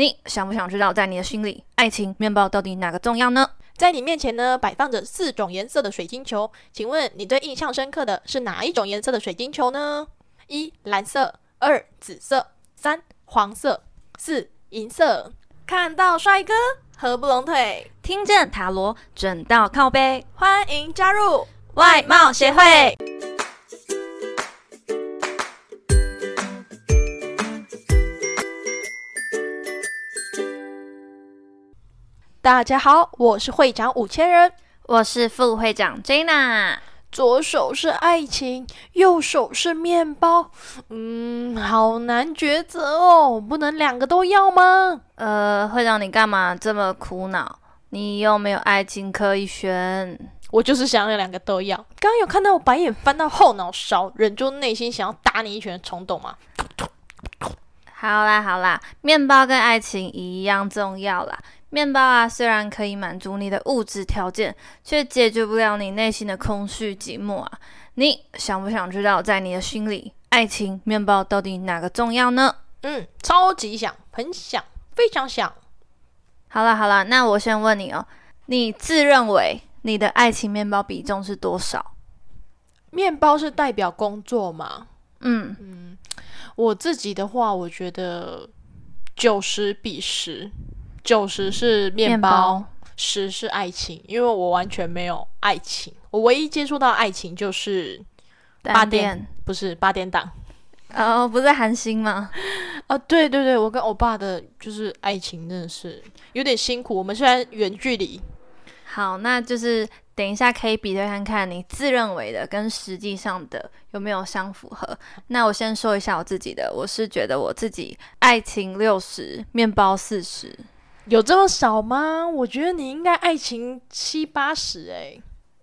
你想不想知道，在你的心里，爱情、面包到底哪个重要呢？在你面前呢，摆放着四种颜色的水晶球，请问你最印象深刻的是哪一种颜色的水晶球呢？一、蓝色；二、紫色；三、黄色；四、银色。看到帅哥，合不拢腿，听见塔罗，准到靠背，欢迎加入外貌协会。大家好，我是会长五千人，我是副会长 Jana。左手是爱情，右手是面包，嗯，好难抉择哦，不能两个都要吗？呃，会长你干嘛这么苦恼？你又没有爱情可以选，我就是想要两个都要。刚刚有看到我白眼翻到后脑勺，忍住内心想要打你一拳的冲动吗？好啦好啦，面包跟爱情一样重要啦。面包啊，虽然可以满足你的物质条件，却解决不了你内心的空虚寂寞啊！你想不想知道，在你的心里，爱情、面包到底哪个重要呢？嗯，超级想，很想，非常想。好了好了，那我先问你哦，你自认为你的爱情面包比重是多少？面包是代表工作吗？嗯嗯，我自己的话，我觉得九十比十。九十是面包，十是爱情，因为我完全没有爱情，我唯一接触到爱情就是八点，不是八点档，哦，不是韩星吗？啊，对对对，我跟欧巴的就是爱情，真的是有点辛苦。我们虽然远距离，好，那就是等一下可以比对看看，你自认为的跟实际上的有没有相符合。那我先说一下我自己的，我是觉得我自己爱情六十，面包四十。有这么少吗？我觉得你应该爱情七八十哎，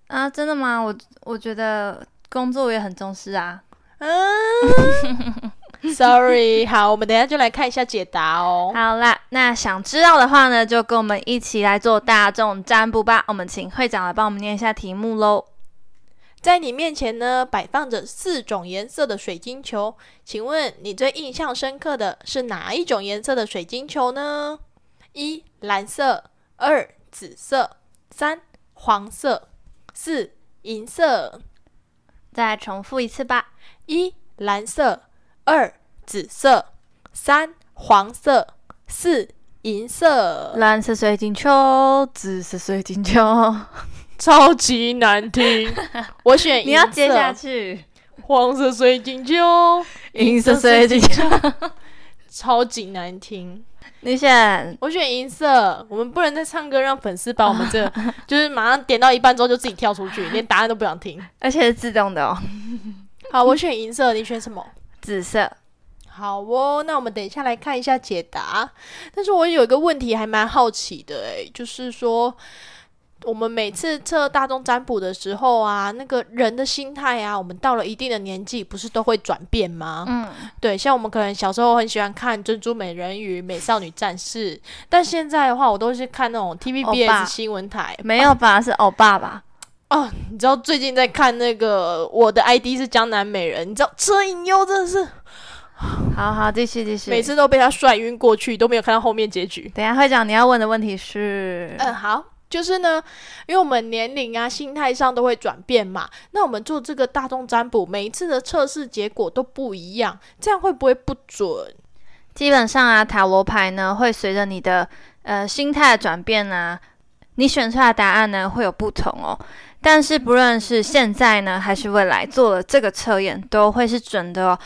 啊，真的吗？我我觉得工作也很重视啊。嗯，Sorry，好，我们等下就来看一下解答哦。好啦，那想知道的话呢，就跟我们一起来做大众占卜吧。我们请会长来帮我们念一下题目喽。在你面前呢，摆放着四种颜色的水晶球，请问你最印象深刻的是哪一种颜色的水晶球呢？一蓝色，二紫色，三黄色，四银色。再重复一次吧。一蓝色，二紫色，三黄色，四银色。蓝色水晶球，紫色水晶球，超级难听。我选你要接下去。黄色水晶球，银色水晶球，超级难听。你选，我选银色。我们不能再唱歌，让粉丝把我们这 就是马上点到一半之后就自己跳出去，连答案都不想听，而且是自动的哦。好，我选银色，你选什么？紫色。好哦，那我们等一下来看一下解答。但是我有一个问题还蛮好奇的，诶，就是说。我们每次测大众占卜的时候啊，那个人的心态啊，我们到了一定的年纪，不是都会转变吗？嗯，对，像我们可能小时候很喜欢看《珍珠美人鱼》《美少女战士》，但现在的话，我都是看那种 TVBS 新闻台。没有吧？是欧巴吧？哦，你知道最近在看那个我的 ID 是江南美人，你知道车银优真的是，好好继续继续，每次都被他帅晕过去，都没有看到后面结局。等下会讲你要问的问题是，嗯，好。就是呢，因为我们年龄啊、心态上都会转变嘛。那我们做这个大众占卜，每一次的测试结果都不一样，这样会不会不准？基本上啊，塔罗牌呢会随着你的呃心态的转变啊，你选出来的答案呢会有不同哦。但是不论是现在呢还是未来做了这个测验，都会是准的哦。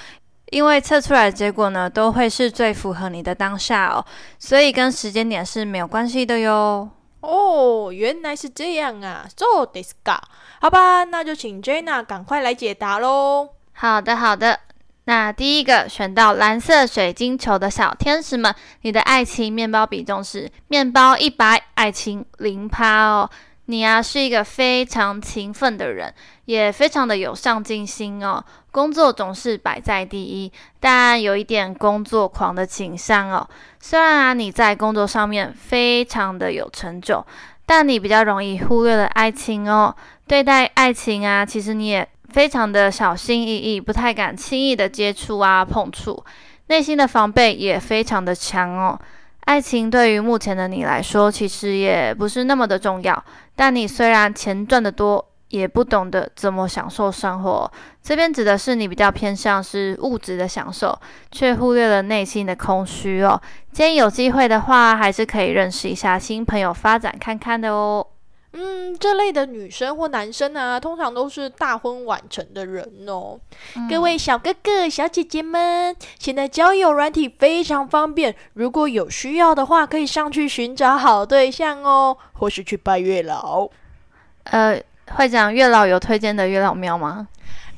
因为测出来的结果呢都会是最符合你的当下哦，所以跟时间点是没有关系的哟。哦，原来是这样啊！So this guy，好吧，那就请 Jenna 赶快来解答喽。好的，好的。那第一个选到蓝色水晶球的小天使们，你的爱情面包比重是面包一百，爱情零趴哦。你啊是一个非常勤奋的人，也非常的有上进心哦。工作总是摆在第一，但有一点工作狂的倾向哦。虽然啊你在工作上面非常的有成就，但你比较容易忽略了爱情哦。对待爱情啊，其实你也非常的小心翼翼，不太敢轻易的接触啊碰触，内心的防备也非常的强哦。爱情对于目前的你来说，其实也不是那么的重要。但你虽然钱赚得多，也不懂得怎么享受生活。这边指的是你比较偏向是物质的享受，却忽略了内心的空虚哦。建议有机会的话，还是可以认识一下新朋友，发展看看的哦。嗯，这类的女生或男生啊，通常都是大婚晚成的人哦。各位小哥哥、小姐姐们，现在交友软体非常方便，如果有需要的话，可以上去寻找好对象哦，或是去拜月老。呃，会长，月老有推荐的月老庙吗？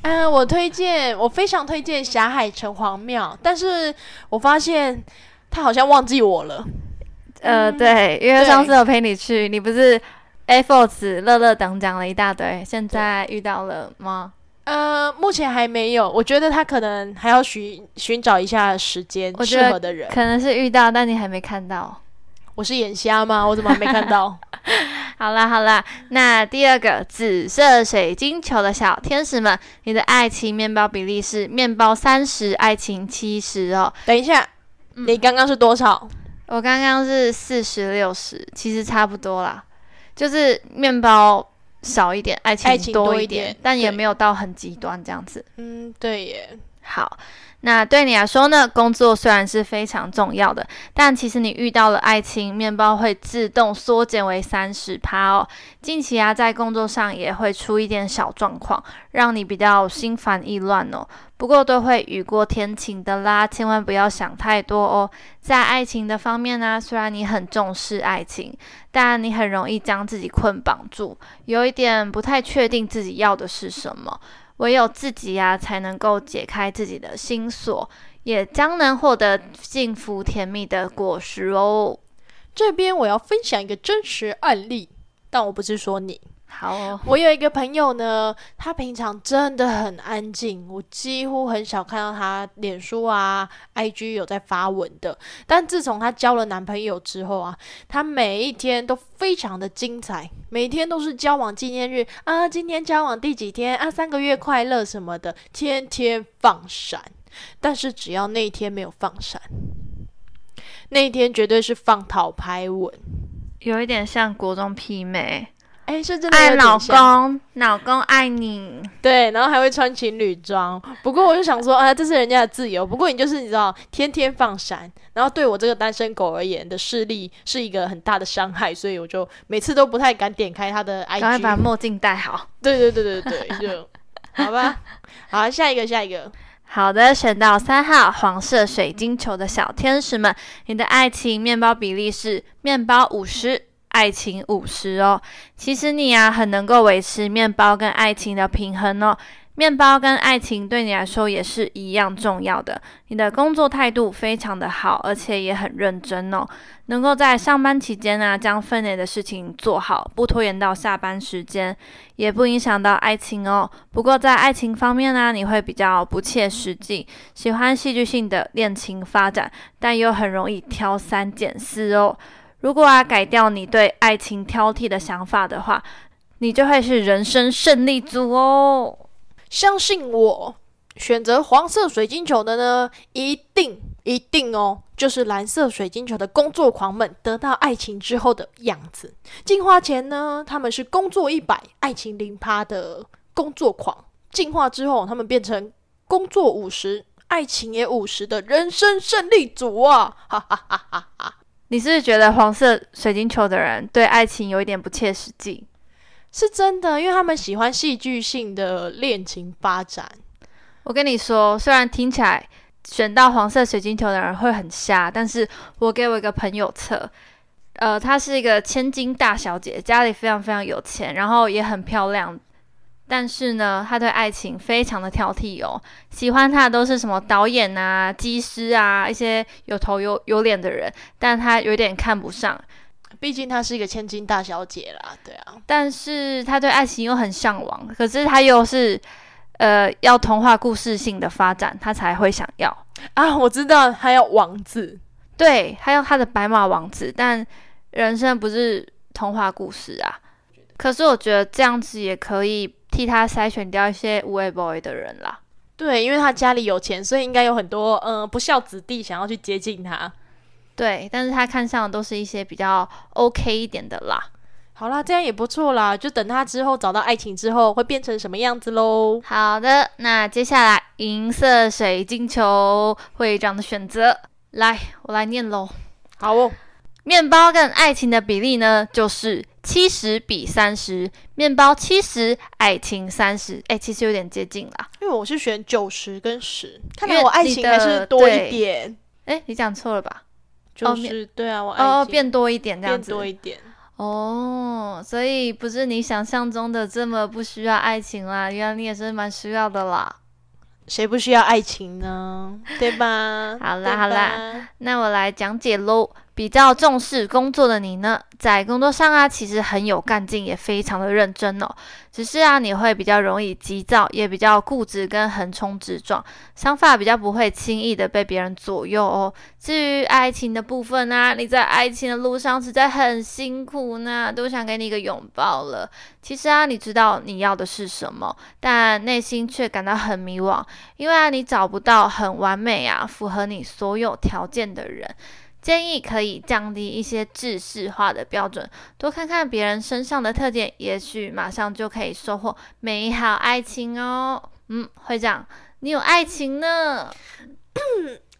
嗯，我推荐，我非常推荐霞海城隍庙，但是我发现他好像忘记我了。呃，对，因为上次我陪你去，你不是。A Force 乐乐等讲了一大堆，现在遇到了吗？呃，目前还没有。我觉得他可能还要寻寻找一下时间适合的人，可能是遇到，但你还没看到。我是眼瞎吗？我怎么还没看到？好啦好啦，那第二个紫色水晶球的小天使们，你的爱情面包比例是面包三十，爱情七十哦。等一下，你刚刚是多少？我刚刚是四十六十，其实差不多啦。就是面包少一点，爱情多一点，但也没有到很极端这样子。嗯，对耶。好，那对你来说呢？工作虽然是非常重要的，但其实你遇到了爱情，面包会自动缩减为三十趴哦。近期啊，在工作上也会出一点小状况，让你比较心烦意乱哦。不过都会雨过天晴的啦，千万不要想太多哦。在爱情的方面呢，虽然你很重视爱情，但你很容易将自己捆绑住，有一点不太确定自己要的是什么。唯有自己呀，才能够解开自己的心锁，也将能获得幸福甜蜜的果实哦。这边我要分享一个真实案例，但我不是说你。好，我有一个朋友呢，他平常真的很安静，我几乎很少看到他脸书啊、IG 有在发文的。但自从他交了男朋友之后啊，他每一天都非常的精彩，每天都是交往纪念日啊，今天交往第几天啊，三个月快乐什么的，天天放闪。但是只要那一天没有放闪，那一天绝对是放讨拍文，有一点像国中媲美。哎，是真的爱老公，老公爱你，对，然后还会穿情侣装。不过我就想说，啊，这是人家的自由。不过你就是你知道，天天放闪，然后对我这个单身狗而言的视力是一个很大的伤害，所以我就每次都不太敢点开他的 IG。赶快把墨镜戴好。对对对对对，就 好吧。好，下一个，下一个。好的，选到三号黄色水晶球的小天使们，你的爱情面包比例是面包五十。爱情五十哦，其实你啊很能够维持面包跟爱情的平衡哦。面包跟爱情对你来说也是一样重要的。你的工作态度非常的好，而且也很认真哦。能够在上班期间呢将分内的事情做好，不拖延到下班时间，也不影响到爱情哦。不过在爱情方面呢，你会比较不切实际，喜欢戏剧性的恋情发展，但又很容易挑三拣四哦。如果啊改掉你对爱情挑剔的想法的话，你就会是人生胜利组哦。相信我，选择黄色水晶球的呢，一定一定哦，就是蓝色水晶球的工作狂们得到爱情之后的样子。进化前呢，他们是工作一百，爱情零趴的工作狂；进化之后，他们变成工作五十，爱情也五十的人生胜利组啊！哈哈哈哈哈。你是不是觉得黄色水晶球的人对爱情有一点不切实际？是真的，因为他们喜欢戏剧性的恋情发展。我跟你说，虽然听起来选到黄色水晶球的人会很瞎，但是我给我一个朋友测，呃，她是一个千金大小姐，家里非常非常有钱，然后也很漂亮。但是呢，他对爱情非常的挑剔哦，喜欢他的都是什么导演啊、技师啊，一些有头有有脸的人，但他有点看不上，毕竟她是一个千金大小姐啦，对啊。但是他对爱情又很向往，可是他又是呃要童话故事性的发展，他才会想要啊。我知道他要王子，对，他要他的白马王子，但人生不是童话故事啊。可是我觉得这样子也可以。替他筛选掉一些无畏 boy 的人啦。对，因为他家里有钱，所以应该有很多嗯不孝子弟想要去接近他。对，但是他看上的都是一些比较 OK 一点的啦。好啦，这样也不错啦，就等他之后找到爱情之后会变成什么样子喽。好的，那接下来银色水晶球会长的选择，来，我来念喽。好哦，面包跟爱情的比例呢，就是七十比三十，面包七十，爱情三十。哎，其实有点接近啦，因为我是选九十跟十，看来我爱情还是多一点。哎，你讲错了吧？就是对啊，我爱哦，变多一点这样变子。多一点。哦，所以不是你想象中的这么不需要爱情啦，原来你也是蛮需要的啦。谁不需要爱情呢？对吧？好啦好啦，那我来讲解喽。比较重视工作的你呢，在工作上啊，其实很有干劲，也非常的认真哦。只是啊，你会比较容易急躁，也比较固执跟横冲直撞，想法比较不会轻易的被别人左右哦。至于爱情的部分啊，你在爱情的路上实在很辛苦呢，都想给你一个拥抱了。其实啊，你知道你要的是什么，但内心却感到很迷惘，因为啊，你找不到很完美啊，符合你所有条件的人。建议可以降低一些制式化的标准，多看看别人身上的特点，也许马上就可以收获美好爱情哦。嗯，会长，你有爱情呢？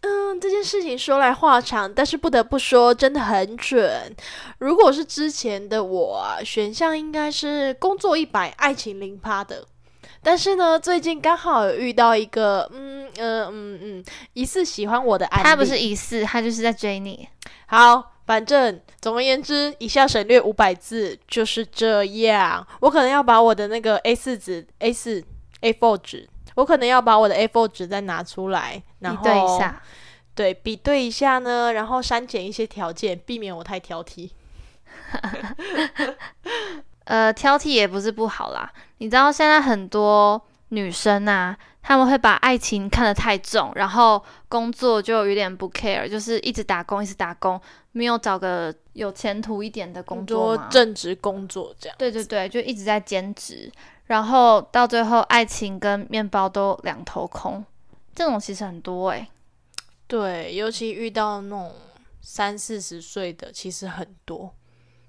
嗯，这件事情说来话长，但是不得不说，真的很准。如果是之前的我，选项应该是工作一百，爱情零趴的。但是呢，最近刚好有遇到一个，嗯嗯嗯嗯，疑似喜欢我的案例。他不是疑似，他就是在追你。好，反正总而言之，以下省略五百字，就是这样。我可能要把我的那个 A 四纸、A 四、A4 纸，我可能要把我的 A4 纸再拿出来，然比后对一下。对，比对一下呢，然后删减一些条件，避免我太挑剔。呃，挑剔也不是不好啦。你知道现在很多女生啊，她们会把爱情看得太重，然后工作就有点不 care，就是一直打工，一直打工，没有找个有前途一点的工作多。正职工作这样。对对对，就一直在兼职，然后到最后爱情跟面包都两头空，这种其实很多诶、对，尤其遇到那种三四十岁的，其实很多。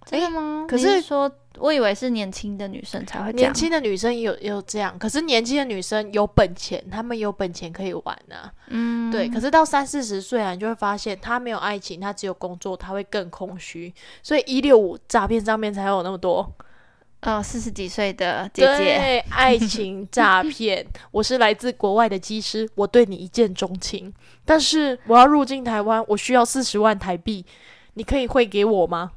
真的吗？可是是说，我以为是年轻的女生才会这样年。轻的女生也有也有这样，可是年轻的女生有本钱，她们有本钱可以玩啊。嗯，对，可是到三四十岁啊，你就会发现她没有爱情，她只有工作，她会更空虚。所以一六五诈骗上面才有那么多呃，四十几岁的姐姐，对爱情诈骗。我是来自国外的技师，我对你一见钟情，但是我要入境台湾，我需要四十万台币，你可以汇给我吗？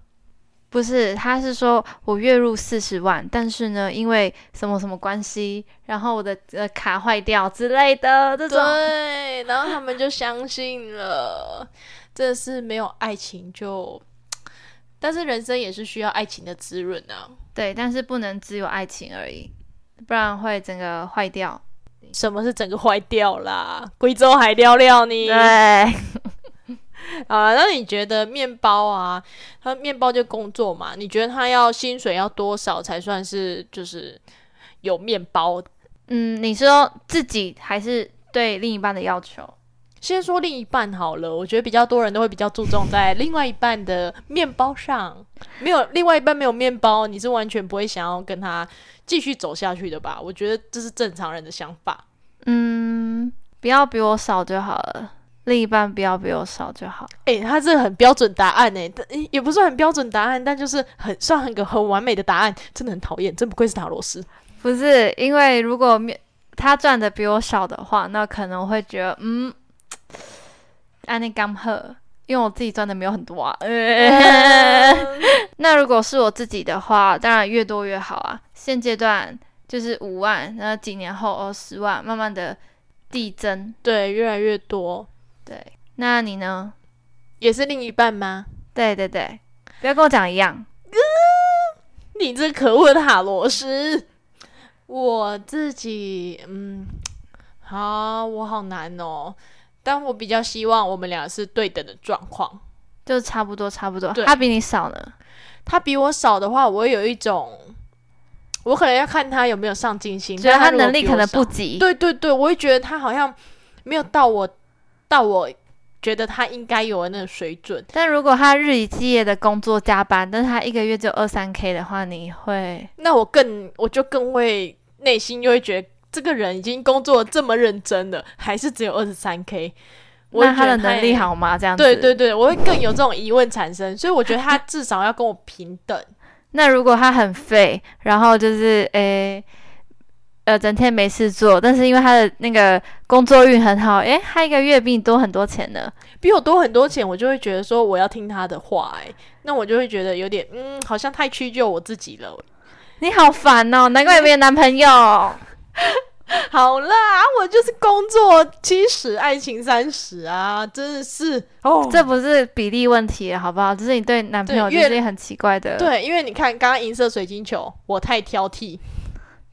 不是，他是说我月入四十万，但是呢，因为什么什么关系，然后我的呃卡坏掉之类的这种。对，然后他们就相信了，真的是没有爱情就，但是人生也是需要爱情的滋润啊。对，但是不能只有爱情而已，不然会整个坏掉。什么是整个坏掉啦？贵州海聊聊你。对，啊，那你觉得面包啊，他面包就工作嘛？你觉得他要薪水要多少才算是就是有面包？嗯，你说自己还是对另一半的要求？先说另一半好了，我觉得比较多人都会比较注重在另外一半的面包上。没有另外一半没有面包，你是完全不会想要跟他继续走下去的吧？我觉得这是正常人的想法。嗯，不要比我少就好了，另一半不要比我少就好。诶、他这个很标准答案诶、但也不是很标准答案，但就是很算很个很完美的答案，真的很讨厌，真不愧是塔罗斯。不是因为如果面他赚的比我少的话，那可能会觉得嗯，安内刚好，因为我自己赚的没有很多啊。那如果是我自己的话，当然越多越好啊。现阶段就是五万，然后几年后哦十万，慢慢的递增。对，越来越多，对，那你呢？也是另一半吗？对对对，不要跟我讲一样。你这可恶的塔罗斯！我自己，嗯，好，我好难哦。但我比较希望我们俩是对等的状况。就差不多差不多，他比你少呢。他比我少的话，我有一种，我可能要看他有没有上进心，觉得但如果他能力可能不及。对对对，我会觉得他好像没有到我到我觉得他应该有的那个水准。但如果他日以继夜的工作加班，但是他一个月只有二三 k 的话，你会？那我更我就更会内心就会觉得，这个人已经工作这么认真了，还是只有二十三 k。那他的能力好吗？这样子？对对对，我会更有这种疑问产生，所以我觉得他至少要跟我平等。那如果他很废，然后就是诶，呃，整天没事做，但是因为他的那个工作运很好，诶，他一个月比你多很多钱呢，比我多很多钱，我就会觉得说我要听他的话，诶，那我就会觉得有点嗯，好像太屈就我自己了。你好烦哦，难怪你没有男朋友。好啦，我就是工作七十，爱情三十啊，真的是哦，这不是比例问题，好不好？这是你对男朋友就是很奇怪的。对，因为你看刚刚银色水晶球，我太挑剔，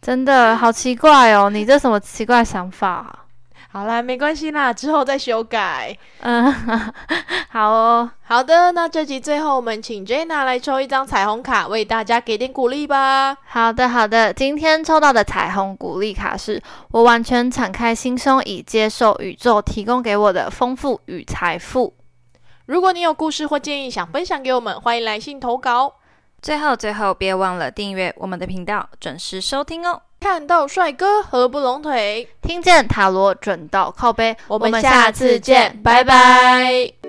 真的好奇怪哦，你这什么奇怪想法？好啦，没关系啦，之后再修改。嗯，好哦，好的，那这集最后我们请 Jenna 来抽一张彩虹卡，为大家给点鼓励吧。好的，好的，今天抽到的彩虹鼓励卡是我完全敞开心胸，以接受宇宙提供给我的丰富与财富。如果你有故事或建议想分享给我们，欢迎来信投稿。最后，最后别忘了订阅我们的频道，准时收听哦。看到帅哥合不拢腿，听见塔罗准到靠背。我们下次见，拜拜。